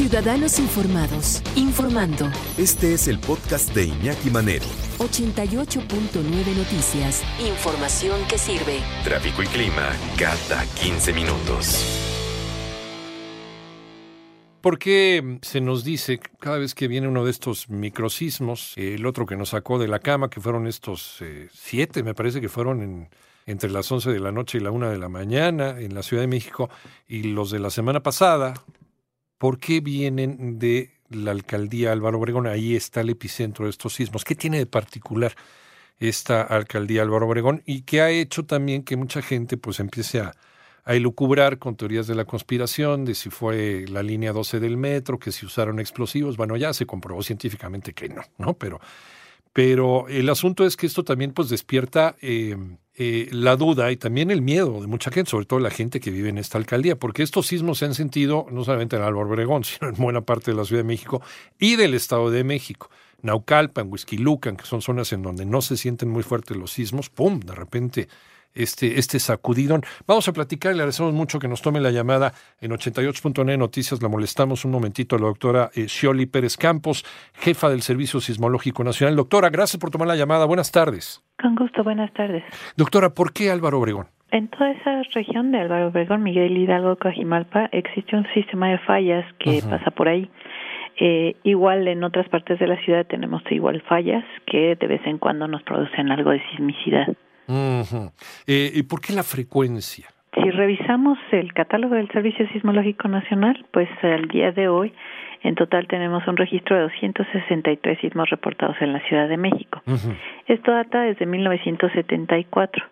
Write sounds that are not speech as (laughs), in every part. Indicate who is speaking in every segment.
Speaker 1: Ciudadanos informados, informando.
Speaker 2: Este es el podcast de Iñaki Manero.
Speaker 1: 88.9 Noticias. Información que sirve.
Speaker 2: Tráfico y clima cada 15 minutos.
Speaker 3: ¿Por qué se nos dice cada vez que viene uno de estos microsismos, el otro que nos sacó de la cama, que fueron estos eh, siete, me parece que fueron en, entre las 11 de la noche y la una de la mañana en la Ciudad de México, y los de la semana pasada, ¿por qué vienen de la alcaldía Álvaro Obregón? Ahí está el epicentro de estos sismos. ¿Qué tiene de particular esta alcaldía Álvaro Obregón? Y qué ha hecho también que mucha gente pues empiece a, a elucubrar con teorías de la conspiración, de si fue la línea 12 del metro, que si usaron explosivos. Bueno, ya se comprobó científicamente que no, ¿no? Pero, pero el asunto es que esto también pues despierta eh, eh, la duda y también el miedo de mucha gente, sobre todo la gente que vive en esta alcaldía, porque estos sismos se han sentido no solamente en Álvaro Obregón, (laughs) sino en buena parte de la Ciudad de México y del Estado de México. Naucalpan, Huizquilucan, que son zonas en donde no se sienten muy fuertes los sismos, ¡pum! De repente este, este sacudidón. Vamos a platicar, le agradecemos mucho que nos tome la llamada en 88.9 Noticias. La molestamos un momentito a la doctora eh, Shioli Pérez Campos, jefa del Servicio Sismológico Nacional. Doctora, gracias por tomar la llamada. Buenas tardes.
Speaker 4: Con gusto, buenas tardes.
Speaker 3: Doctora, ¿por qué Álvaro Obregón?
Speaker 4: En toda esa región de Álvaro Obregón, Miguel Hidalgo, Coajimalpa, existe un sistema de fallas que pasa por ahí. Eh, igual en otras partes de la ciudad tenemos igual fallas que de vez en cuando nos producen algo de sismicidad.
Speaker 3: Eh, ¿Y por qué la frecuencia?
Speaker 4: Si revisamos el catálogo del Servicio Sismológico Nacional, pues al día de hoy en total tenemos un registro de 263 sismos reportados en la Ciudad de México. Esto data desde 1974,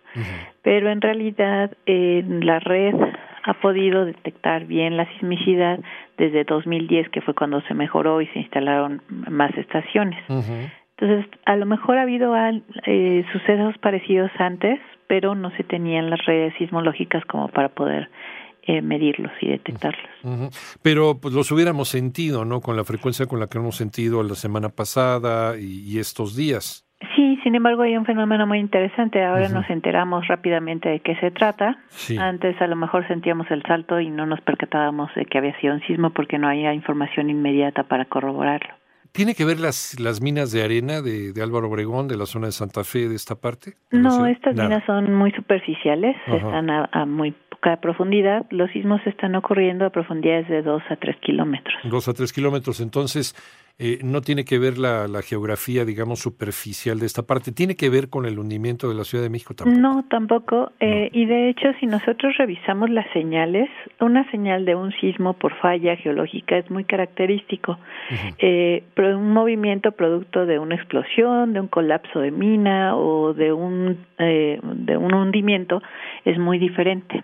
Speaker 4: pero en realidad eh, la red ha podido detectar bien la sismicidad desde 2010, que fue cuando se mejoró y se instalaron más estaciones. Entonces, a lo mejor ha habido eh, sucesos parecidos antes, pero no se tenían las redes sismológicas como para poder eh, medirlos y detectarlos.
Speaker 3: Pero pues los hubiéramos sentido, ¿no? Con la frecuencia con la que hemos sentido la semana pasada y, y estos días.
Speaker 4: Sí, sin embargo hay un fenómeno muy interesante. Ahora nos enteramos rápidamente de qué se trata.
Speaker 3: Sí.
Speaker 4: Antes a lo mejor sentíamos el salto y no nos percatábamos de que había sido un sismo porque no había información inmediata para corroborarlo.
Speaker 3: ¿Tiene que ver las, las minas de arena de, de Álvaro Obregón, de la zona de Santa Fe, de esta parte?
Speaker 4: No, estas
Speaker 3: Nada.
Speaker 4: minas son muy superficiales,
Speaker 3: Ajá.
Speaker 4: están a, a muy poca profundidad. Los sismos están ocurriendo a profundidades de 2 a 3 kilómetros.
Speaker 3: Dos a tres kilómetros. Entonces, eh, no tiene que ver la, la geografía, digamos, superficial de esta parte. Tiene que ver con el hundimiento de la Ciudad de México tampoco.
Speaker 4: No, tampoco. Eh, y de hecho, si nosotros revisamos las señales, una señal de un sismo por falla geológica es muy característico. Eh, pero un movimiento producto de una explosión, de un colapso de mina o de un eh, de un hundimiento es muy diferente.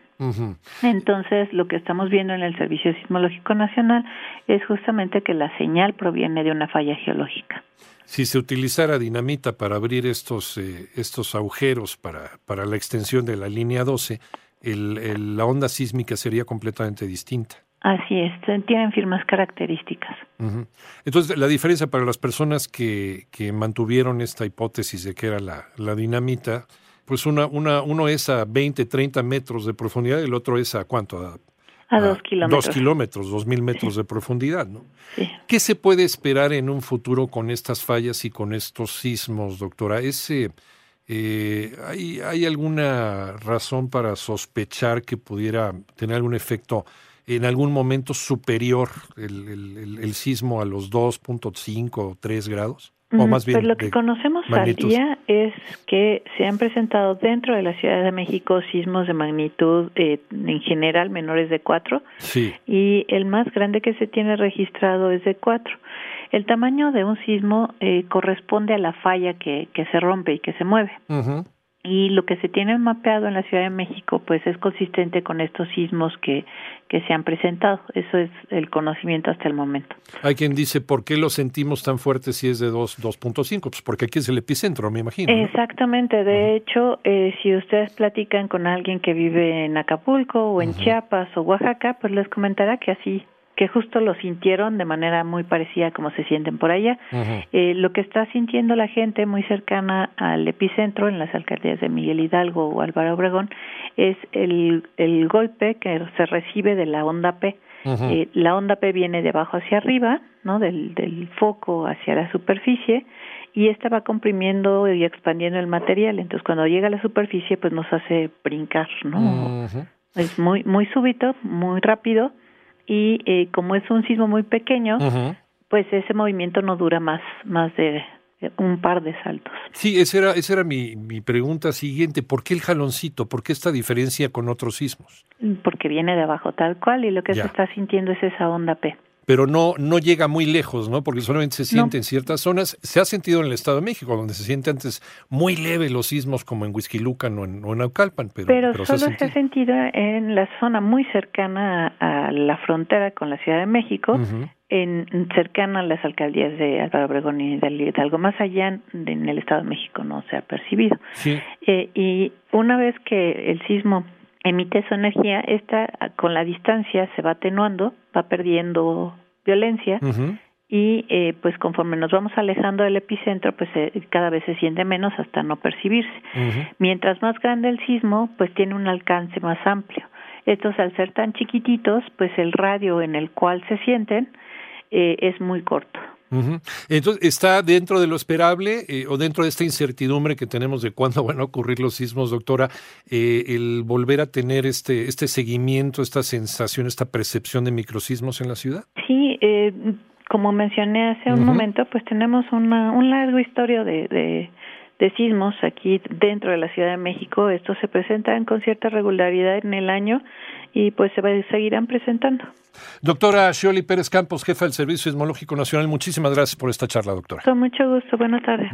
Speaker 4: Entonces, lo que estamos viendo en el Servicio Sismológico Nacional es justamente que la señal proviene de una falla geológica.
Speaker 3: Si se utilizara dinamita para abrir estos, eh, estos agujeros para, para la extensión de la línea 12, el, el- la onda sísmica sería completamente distinta.
Speaker 4: Así es, tienen firmas características.
Speaker 3: Entonces, la diferencia para las personas que, que mantuvieron esta hipótesis de que era la, la dinamita, pues una, una, uno es a 20, 30 metros de profundidad, el otro es a cuánto? A,
Speaker 4: A dos kilómetros.
Speaker 3: Dos kilómetros, dos mil metros de profundidad, ¿no?
Speaker 4: Sí.
Speaker 3: ¿Qué se puede esperar en un futuro con estas fallas y con estos sismos, doctora? Ese, eh, ¿hay, ¿Hay alguna razón para sospechar que pudiera tener algún efecto en algún momento superior el, el- el- el sismo a los 2.5 o 3 grados? O más bien
Speaker 4: pues lo que conocemos
Speaker 3: magnitud.
Speaker 4: al día es que se han presentado dentro de la Ciudad de México sismos de magnitud eh, en general menores de 4
Speaker 3: Sí,
Speaker 4: y el más grande que se tiene registrado es de 4. El tamaño de un sismo eh, corresponde a la falla que, que se rompe y que se mueve.
Speaker 3: ujú,
Speaker 4: y lo que se tiene mapeado en la Ciudad de México pues es consistente con estos sismos que, que se han presentado. Eso es el conocimiento hasta el momento.
Speaker 3: Hay quien dice, ¿por qué lo sentimos tan fuerte si es de 2.5? Pues porque aquí es el epicentro, me imagino.
Speaker 4: Exactamente. De hecho, eh, si ustedes platican con alguien que vive en Acapulco o en Chiapas o Oaxaca, pues les comentará que así que justo lo sintieron de manera muy parecida como se sienten por allá. eh, lo que está sintiendo la gente muy cercana al epicentro, en las alcaldías de Miguel Hidalgo o Álvaro Obregón, es el, el golpe que se recibe de la onda P. eh, la onda P viene de abajo hacia arriba, ¿no? Del, del foco hacia la superficie y esta va comprimiendo y expandiendo el material. Entonces, cuando llega a la superficie, pues nos hace brincar, ¿no? Es muy muy súbito, muy rápido y eh, como es un sismo muy pequeño, pues ese movimiento no dura más más de un par de saltos.
Speaker 3: Sí, esa era, esa era mi, mi pregunta siguiente. ¿Por qué el jaloncito? ¿Por qué esta diferencia con otros sismos?
Speaker 4: Porque viene de abajo tal cual y lo que
Speaker 3: Ya.
Speaker 4: se está sintiendo es esa onda P.
Speaker 3: Pero no, no llega muy lejos, ¿no? Porque solamente se siente
Speaker 4: No.
Speaker 3: en ciertas zonas. Se ha sentido en el Estado de México, donde se siente antes muy leve los sismos, como en Huizquilucan o en, o en Naucalpan. Pero,
Speaker 4: Pero,
Speaker 3: pero
Speaker 4: solo
Speaker 3: se ha
Speaker 4: se ha
Speaker 3: sentido.
Speaker 4: en la zona muy cercana a la frontera con la Ciudad de México, en cercana a las alcaldías de Álvaro Obregón y de Hidalgo. Más allá en el Estado de México no se ha percibido.
Speaker 3: Sí.
Speaker 4: Eh, y una vez que el sismo emite su energía, esta con la distancia se va atenuando, va perdiendo violencia y eh, pues conforme nos vamos alejando del epicentro, pues eh, cada vez se siente menos hasta no percibirse. Mientras más grande el sismo, pues tiene un alcance más amplio. Estos al ser tan chiquititos, pues el radio en el cual se sienten eh, es muy corto.
Speaker 3: Entonces, ¿está dentro de lo esperable eh, o dentro de esta incertidumbre que tenemos de cuándo (laughs) van a ocurrir los sismos, doctora, eh, el volver a tener este, este seguimiento, esta sensación, esta percepción de microsismos en la ciudad?
Speaker 4: Sí, eh, como mencioné hace un momento, pues tenemos una, un largo historia de, de, de sismos aquí dentro de la Ciudad de México. Estos se presentan con cierta regularidad en el año y pues se seguirán presentando.
Speaker 3: Doctora Shioli Pérez Campos, jefa del Servicio Sismológico Nacional, muchísimas gracias por esta charla, doctora.
Speaker 4: Con mucho gusto. Buenas tardes.